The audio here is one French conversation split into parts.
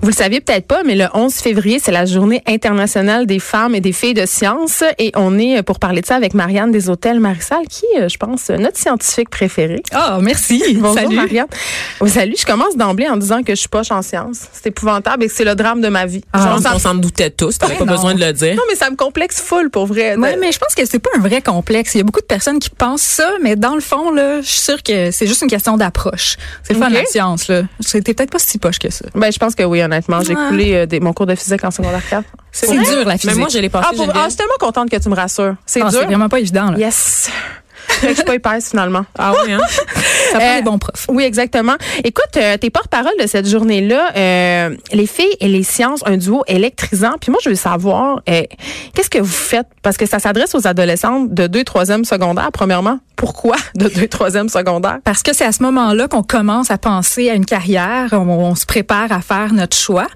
Vous le saviez peut-être pas, mais le 11 février, c'est la journée internationale des femmes et des filles de science. Et on est pour parler de ça avec Marianne des Hôtels Marissal, qui, euh, je pense, notre scientifique préférée. Oh, merci. Bonjour, Salut. Marianne. Oh, salut. Je commence d'emblée en disant que je suis poche en sciences. C'est épouvantable et c'est le drame de ma vie. Ah, Genre, Je ça- pense qu'on s'en doutait tous. T'avais Ouais, pas non. besoin de le dire. non, mais ça me complexe full pour vrai. Ouais, mais je pense que c'est pas un vrai complexe. Il y a beaucoup de personnes qui pensent ça, mais dans le fond, là, je suis sûre que c'est juste une question d'approche. C'est le fun Ok. de la science, là. C'était peut-être pas si poche que ça. Ben, je pense que oui, honnêtement. J'ai Ouais. coulé euh, des- mon cours de physique en secondaire 4. C'est dur, la Mais physique. moi, je l'ai passé. Ah, pour- ah, je suis tellement contente que tu me rassures. C'est Ah, dur? c'est vraiment pas évident, là. Yes. Je suis pas épaisse finalement. Ah oui, hein? Ça prend Euh, des bons profs. Oui, exactement. Écoute, euh, t'es porte-parole de cette journée-là. euh, les filles et les sciences, un duo électrisant. Puis moi, je veux savoir, qu'est-ce que vous faites? Parce que ça s'adresse aux adolescentes de 2 3e secondaire, premièrement. Pourquoi de 2 3e secondaire? Parce que c'est à ce moment-là qu'on commence à penser à une carrière, on, on se prépare à faire notre choix.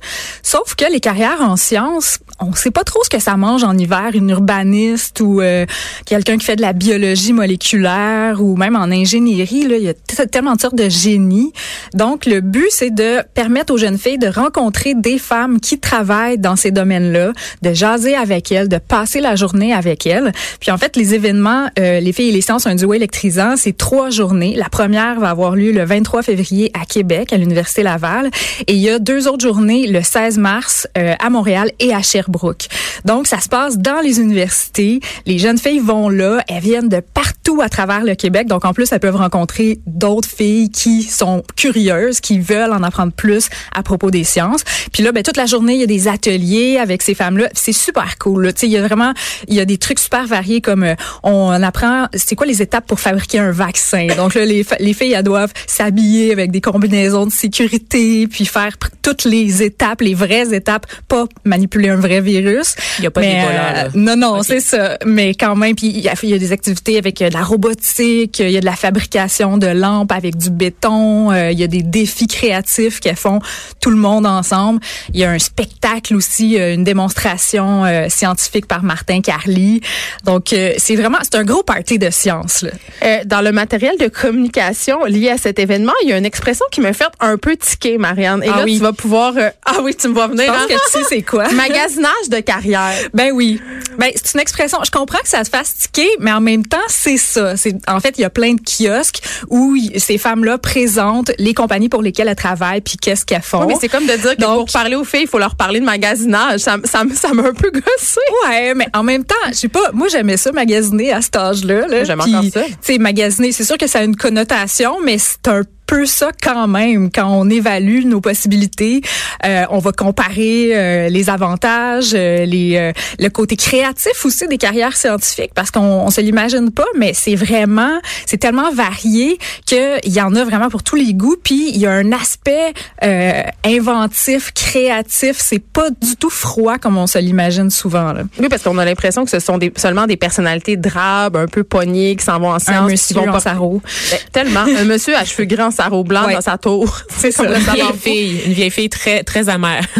Sauf que les carrières en sciences, on sait pas trop ce que ça mange en hiver, une urbaniste ou euh, quelqu'un qui fait de la biologie moléculaire ou même en ingénierie. Là, tellement de sortes de génies. Donc, le but, c'est de permettre aux jeunes filles de rencontrer des femmes qui travaillent dans ces domaines-là, de jaser avec elles, de passer la journée avec elles. Puis en fait, les événements, euh, les filles et les sciences, un duo électrisant, c'est trois journées. La première va avoir lieu le 23 février à Québec, à l'Université Laval. Et il y a deux autres journées, le 16 mars euh, à Montréal et à Sherbrooke. Donc, ça se passe dans les universités. Les jeunes filles vont là. Elles viennent de partout à travers le Québec. Donc, en plus, elles peuvent rencontrer d'autres filles qui sont curieuses, qui veulent en apprendre plus à propos des sciences. Puis là, ben, toute la journée, il y a des ateliers avec ces femmes-là. C'est super cool. Tu sais, il y a vraiment, il y a des trucs super variés comme euh, on apprend, c'est quoi les étapes pour fabriquer un vaccin? Donc là, les, filles, elles doivent s'habiller avec des combinaisons de sécurité, puis faire toutes les étapes, les vraies étapes, pas manipuler un vrai virus. Il y a pas Mais, euh, Non, non, c'est ça. Mais quand même, puis il y, a, il y a des activités avec euh, de la robotique, il y a de la fabrication de lampes avec du béton, euh, il y a des défis créatifs qu'elles font tout le monde ensemble. Il y a un spectacle aussi, euh, une démonstration euh, scientifique par Martin Carly. Donc euh, c'est vraiment, c'est un gros party de science. Là. Dans le matériel de communication lié à cet événement, il y a une expression qui me fait un peu tiquer, Marianne. Et Ah là, oui. tu vas pouvoir... ah oui, tu me vois venir. Je pense hein? que tu sais c'est quoi. Magasinage de carrière. Ben oui. Ben c'est une expression. Je comprends que ça te fasse tiquer, mais en même temps c'est ça. C'est en fait il y a plein de kiosques où ces femmes-là présentent les compagnies pour lesquelles elles travaillent puis qu'est-ce qu'elles font. Oui, mais c'est comme de dire que Donc- pour parler aux filles, il faut leur parler de magasinage. Ça, ça, m'a un peu gossé. Ouais, mais en même temps, je sais pas, moi j'aimais ça magasiner à cet âge-là. Là, J'aime encore ça. Tu sais, magasiner, c'est sûr que ça a une connotation, mais c'est un peu ça quand même quand on évalue nos possibilités. Euh, on va comparer euh, les avantages, euh, les euh, le côté créatif aussi des carrières scientifiques parce qu'on on se l'imagine pas, mais c'est vraiment c'est tellement varié que il y en a vraiment pour tous les goûts. Puis il y a un aspect euh, inventif, créatif. C'est pas du tout froid comme on se l'imagine souvent. Là. Oui, parce qu'on a l'impression que ce sont des, seulement des personnalités drabes, un peu pognées, qui s'en vont en Un sciences. qui monsieur vont pas-. Ben, tellement. Un monsieur à cheveux grands, sarrau blanc Ouais. dans sa tour. C'est. Comme Une vieille fille, une vieille fille très, très amère.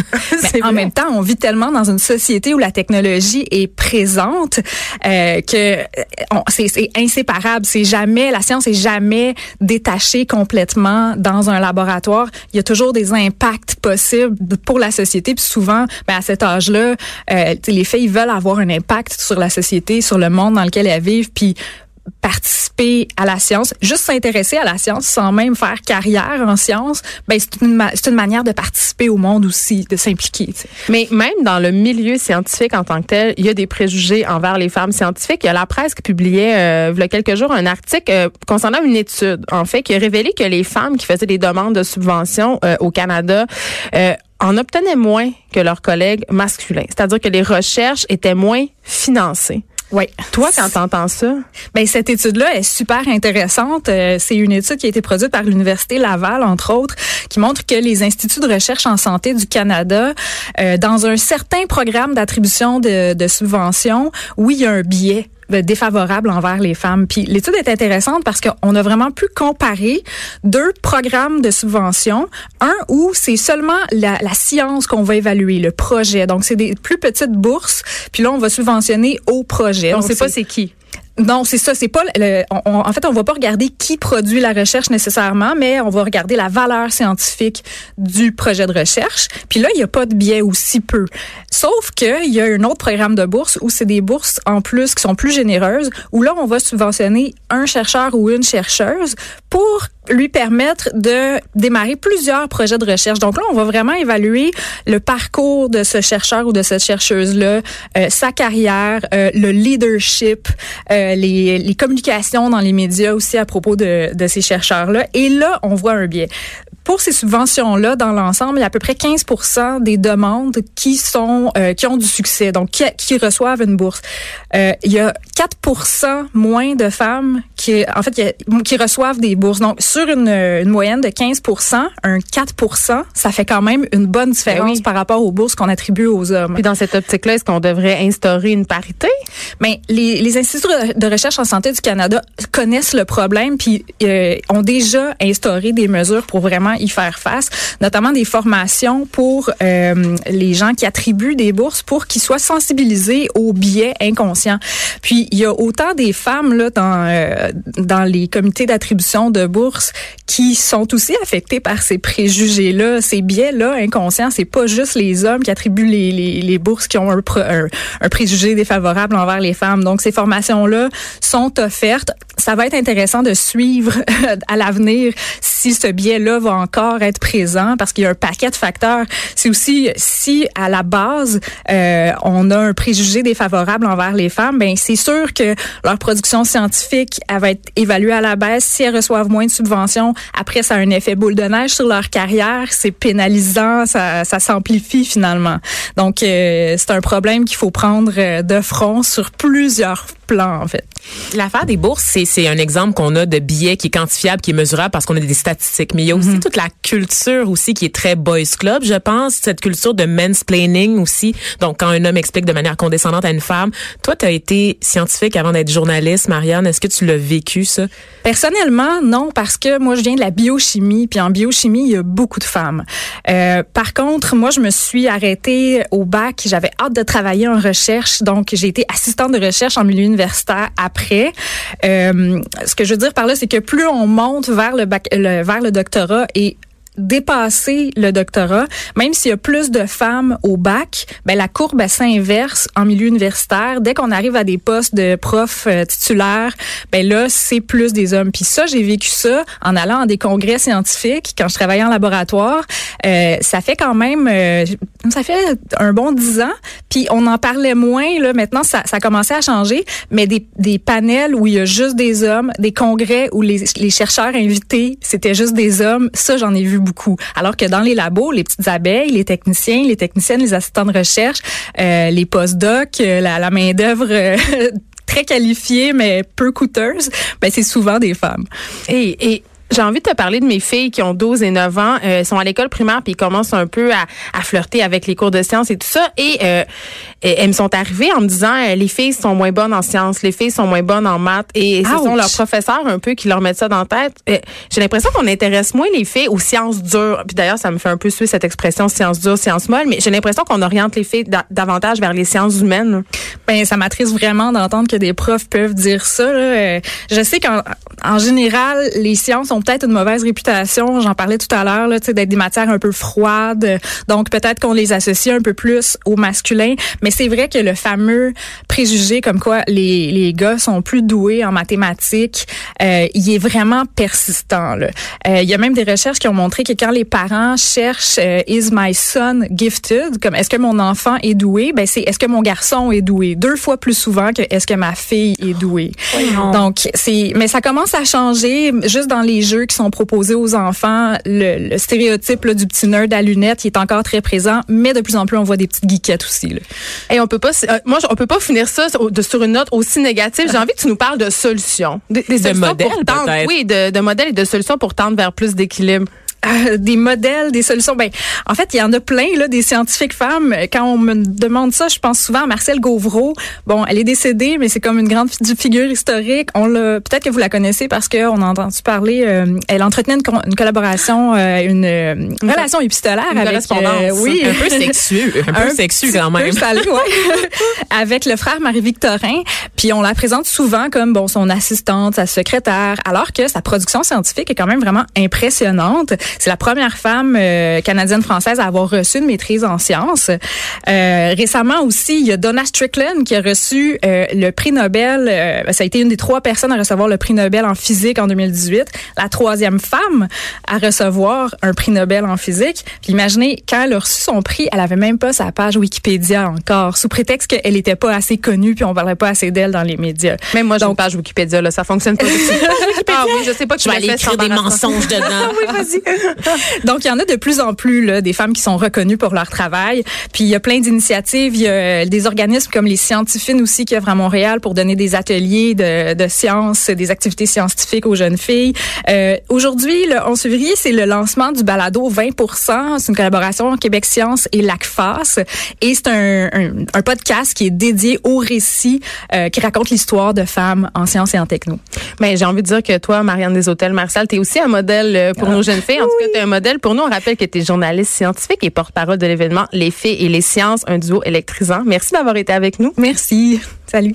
En vrai. même temps, on vit tellement dans une société où la technologie est présente euh, que euh, c'est inséparable. C'est jamais la science est jamais détachée complètement dans un laboratoire. Il y a toujours des impacts possibles pour la société. Puis souvent, ben, à cet âge-là, euh, les filles veulent avoir un impact sur la société, sur le monde dans lequel elles vivent. Puis participer à la science, juste s'intéresser à la science sans même faire carrière en science, ben c'est une, ma- une manière de participer au monde aussi, de s'impliquer. Mais même dans le milieu scientifique en tant que tel, il y a des préjugés envers les femmes scientifiques. Il y a la presse qui publiait euh, il y a quelques jours un article euh, concernant une étude, en fait, qui a révélé que les femmes qui faisaient des demandes de subventions euh, au Canada euh, en obtenaient moins que leurs collègues masculins. C'est-à-dire que les recherches étaient moins financées. Oui. Toi, quand t'entends ça? Ben cette étude-là est super intéressante. Euh, c'est une étude qui a été produite par l'université Laval, entre autres, qui montre que les instituts de recherche en santé du Canada, euh, dans un certain programme d'attribution de, de subventions, oui, il y a un biais défavorable envers les femmes. Puis l'étude est intéressante parce qu'on a vraiment pu comparer deux programmes de subvention. Un où c'est seulement la, la science qu'on va évaluer, le projet. Donc c'est des plus petites bourses. Puis là, on va subventionner au projet. On ne sait pas c'est qui. Non, c'est ça. C'est pas. Le, en fait, on va pas regarder qui produit la recherche nécessairement, mais on va regarder la valeur scientifique du projet de recherche. Puis là, il y a pas de biais ou si peu. Sauf que il y a un autre programme de bourse où c'est des bourses en plus qui sont plus généreuses, où là, on va subventionner un chercheur ou une chercheuse pour lui permettre de démarrer plusieurs projets de recherche. Donc là, on va vraiment évaluer le parcours de ce chercheur ou de cette chercheuse-là, euh, sa carrière, euh, le leadership, euh, les, les, communications dans les médias aussi à propos de, de ces chercheurs-là. Et là, on voit un biais pour ces subventions-là, dans l'ensemble, il y a à peu près 15 des demandes qui sont euh, qui ont du succès, donc qui, qui reçoivent une bourse. Euh, il y a 4 moins de femmes qui, en fait, qui, reçoivent des bourses. Donc, sur une, une, moyenne de 15 un 4 ça fait quand même une bonne différence ben par rapport aux bourses qu'on attribue aux hommes. Puis dans cette optique-là, est-ce qu'on devrait instaurer une parité? Mais ben, les, les instituts de recherche en santé du Canada connaissent le problème, puis euh, ont déjà instauré des mesures pour vraiment y faire face, notamment des formations pour euh, les gens qui attribuent des bourses pour qu'ils soient sensibilisés aux biais inconscients. Puis il y a autant des femmes là dans euh, dans les comités d'attribution de bourses qui sont aussi affectées par ces préjugés là, ces biais là inconscients. C'est pas juste les hommes qui attribuent les, les, les bourses qui ont un, un, un préjugé défavorable envers les femmes. Donc ces formations là sont offertes. Ça va être intéressant de suivre à l'avenir si ce biais là va encore être présent parce qu'il y a un paquet de facteurs. C'est aussi si à la base euh, on a un préjugé défavorable envers les femmes, ben c'est sûr que leur production scientifique elle va être évaluée à la baisse. Si elles reçoivent moins de subventions, après ça a un effet boule de neige sur leur carrière. C'est pénalisant, ça, ça s'amplifie finalement. Donc euh, c'est un problème qu'il faut prendre euh, de front sur plusieurs plans en fait. L'affaire des bourses, c'est un exemple qu'on a de billets qui est quantifiable, qui est mesurable parce qu'on a des statistiques. Mais il y a aussi mm-hmm. toute la culture aussi qui est très boys club, je pense, cette culture de mansplaining aussi. Donc quand un homme explique de manière condescendante à une femme, toi tu as été scientifique avant d'être journaliste, Marianne, est-ce que tu l'as vécu ça? Personnellement, non parce que moi je viens de la biochimie, puis en biochimie, il y a beaucoup de femmes. Euh, par contre, moi je me suis arrêtée au bac, j'avais hâte de travailler en recherche, donc j'ai été assistante de recherche en milieu universitaire après. Euh, ce que je veux dire par là, c'est que plus on monte vers le, bac, vers le doctorat et dépasser le doctorat, même s'il y a plus de femmes au bac, ben la courbe s'inverse en milieu universitaire. Dès qu'on arrive à des postes de prof euh, titulaire, ben là c'est plus des hommes. Puis ça, j'ai vécu ça en allant à des congrès scientifiques quand je travaillais en laboratoire. Euh, ça fait quand même, euh, ça fait un bon dix ans. Puis on en parlait moins là. Maintenant, ça, ça a commencé à changer. Mais des, des panels où il y a juste des hommes, des congrès où les, les chercheurs invités c'était juste des hommes, ça j'en ai vu beaucoup. Alors que dans les labos, les petites abeilles, les techniciens, les techniciennes, les assistants de recherche, euh, les postdocs, euh, la, la main d'œuvre euh, très qualifiée mais peu coûteuse, ben c'est souvent des femmes. Et, et j'ai envie de te parler de mes filles qui ont 12 et 9 ans. Euh, sont à l'école primaire puis ils commencent un peu à, à, flirter avec les cours de sciences et tout ça. Et euh, elles me sont arrivées en me disant euh, les filles sont moins bonnes en sciences, les filles sont moins bonnes en maths. Et ce sont leurs professeurs un peu qui leur mettent ça dans la tête. Euh, j'ai l'impression qu'on intéresse moins les filles aux sciences dures. Puis d'ailleurs, ça me fait un peu suivre cette expression sciences dures, sciences molles. Mais j'ai l'impression qu'on oriente les filles davantage vers les sciences humaines. Ben ça m'attriste vraiment d'entendre que des profs peuvent dire ça. Là. Je sais qu'en en général, les sciences ont peut-être une mauvaise réputation. J'en parlais tout à l'heure, d'être des matières un peu froides. Donc peut-être qu'on les associe un peu plus au masculin. Mais c'est vrai que le fameux préjugé comme quoi les, les gars sont plus doués en mathématiques, euh, il est vraiment persistant. Là. Euh, il y a même des recherches qui ont montré que quand les parents cherchent euh, Is my son gifted, comme est-ce que mon enfant est doué, ben c'est est-ce que mon garçon est doué, deux fois plus souvent que est-ce que ma fille est douée. Donc c'est, mais ça commence à changer juste dans les jeux qui sont proposés aux enfants. Le, le stéréotype là, du petit nerd à lunettes, il est encore très présent, mais de plus en plus on voit des petites geekettes aussi. Là. Et on peut pas, euh, moi, je- on peut pas finir ça de- sur une note aussi négative. J'ai envie que tu nous parles de solutions, des, des solutions modèles, pour tendre, peut-être. oui, de, de modèles et de solutions pour tendre vers plus d'équilibre. Euh, des modèles, des solutions. Ben, en fait, il y en a plein là, des scientifiques femmes. Quand on me demande ça, je pense souvent à Marcel Gauvreau. Bon, elle est décédée, mais c'est comme une grande fi- figure historique. On l'a, peut-être que vous la connaissez parce que on a entendu parler. euh, elle entretenait une, une collaboration, euh, une, euh, relation épistolaire Une avec. correspondance. oui, Un peu sexueux, un peu sexueux quand peu même. salé, ouais. avec le frère Marie-Victorin. Puis on la présente souvent comme bon son assistante, sa secrétaire, alors que sa production scientifique est quand même vraiment impressionnante. C'est la première femme euh, canadienne-française à avoir reçu une maîtrise en sciences. Euh, récemment aussi, il y a Donna Strickland qui a reçu euh, le prix Nobel. euh, ça a été une des trois personnes à recevoir le prix Nobel en physique en 2018. La troisième femme à recevoir un prix Nobel en physique. Puis imaginez, quand elle a reçu son prix, elle avait même pas sa page Wikipédia encore, sous prétexte qu'elle était pas assez connue puis on parlait pas assez d'elle dans les médias. Même moi, j'ai une page Wikipédia, là, ça fonctionne pas. ah oui, je sais pas qui Je vais aller écrire des mensonges dedans. oui, vas-y. Donc, il y en a de plus en plus là, des femmes qui sont reconnues pour leur travail. Puis, il y a plein d'initiatives. Il y a euh, des organismes comme les Scientifines aussi qui œuvrent à Montréal pour donner des ateliers de, de sciences, des activités scientifiques aux jeunes filles. Euh, Aujourd'hui, le 11 février, c'est le lancement du balado 20 C'est une collaboration Québec Science et LACFAS. Et c'est un, un, un podcast qui est dédié au récit euh, qui raconte l'histoire de femmes en sciences et en techno. Mais j'ai envie de dire que toi, Marianne des Hôtels Martial, tu es aussi un modèle euh, pour nos jeunes filles. En cas, tu es un modèle? Pour nous. On rappelle que tu es journaliste scientifique et porte-parole de l'événement Les Filles et les Sciences, un duo électrisant. Merci d'avoir été avec nous. Merci. Salut.